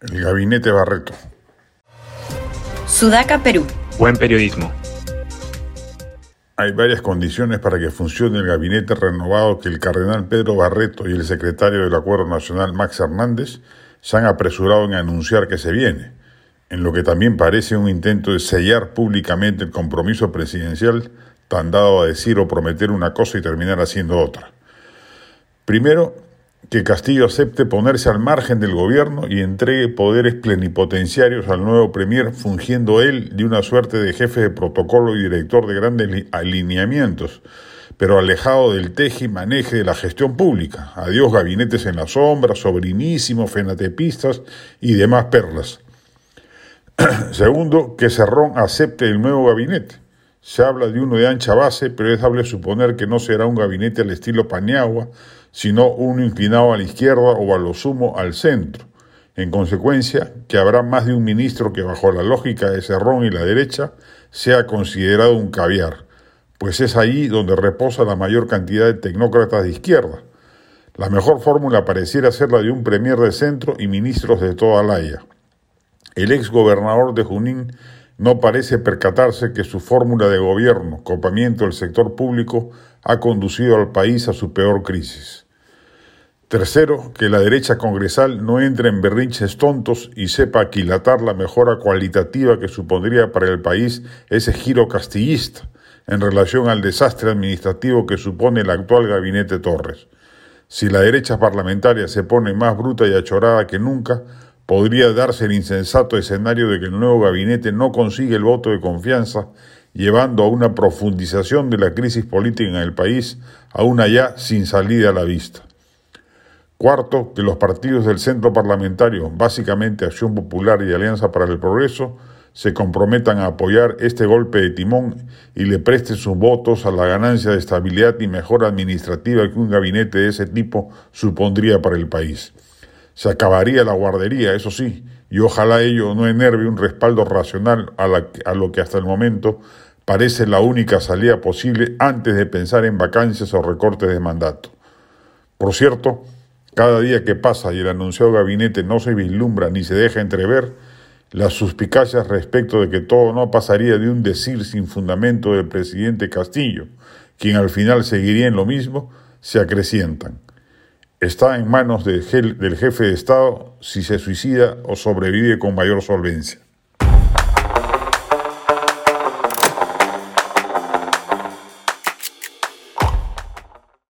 El gabinete Barreto. Sudaca, Perú. Buen periodismo. Hay varias condiciones para que funcione el gabinete renovado que el cardenal Pedro Barreto y el secretario del Acuerdo Nacional Max Hernández se han apresurado en anunciar que se viene, en lo que también parece un intento de sellar públicamente el compromiso presidencial tan dado a decir o prometer una cosa y terminar haciendo otra. Primero, que Castillo acepte ponerse al margen del gobierno y entregue poderes plenipotenciarios al nuevo premier, fungiendo él de una suerte de jefe de protocolo y director de grandes alineamientos, pero alejado del teje y maneje de la gestión pública. Adiós gabinetes en la sombra, sobrinísimos, fenatepistas y demás perlas. Segundo, que Cerrón acepte el nuevo gabinete. Se habla de uno de ancha base, pero es dable suponer que no será un gabinete al estilo Paniagua, sino uno inclinado a la izquierda o a lo sumo al centro. En consecuencia, que habrá más de un ministro que bajo la lógica de Cerrón y la derecha sea considerado un caviar, pues es ahí donde reposa la mayor cantidad de tecnócratas de izquierda. La mejor fórmula pareciera ser la de un premier de centro y ministros de toda la haya. El ex gobernador de Junín no parece percatarse que su fórmula de gobierno, copamiento del sector público, ha conducido al país a su peor crisis. Tercero, que la derecha congresal no entre en berrinches tontos y sepa aquilatar la mejora cualitativa que supondría para el país ese giro castillista en relación al desastre administrativo que supone el actual gabinete Torres. Si la derecha parlamentaria se pone más bruta y achorada que nunca, podría darse el insensato escenario de que el nuevo gabinete no consigue el voto de confianza, llevando a una profundización de la crisis política en el país, aún allá sin salida a la vista. Cuarto, que los partidos del centro parlamentario, básicamente Acción Popular y Alianza para el Progreso, se comprometan a apoyar este golpe de timón y le presten sus votos a la ganancia de estabilidad y mejora administrativa que un gabinete de ese tipo supondría para el país. Se acabaría la guardería, eso sí, y ojalá ello no enerve un respaldo racional a, a lo que hasta el momento parece la única salida posible antes de pensar en vacancias o recortes de mandato. Por cierto, cada día que pasa y el anunciado gabinete no se vislumbra ni se deja entrever, las suspicacias respecto de que todo no pasaría de un decir sin fundamento del presidente Castillo, quien al final seguiría en lo mismo, se acrecientan está en manos del jefe de Estado si se suicida o sobrevive con mayor solvencia.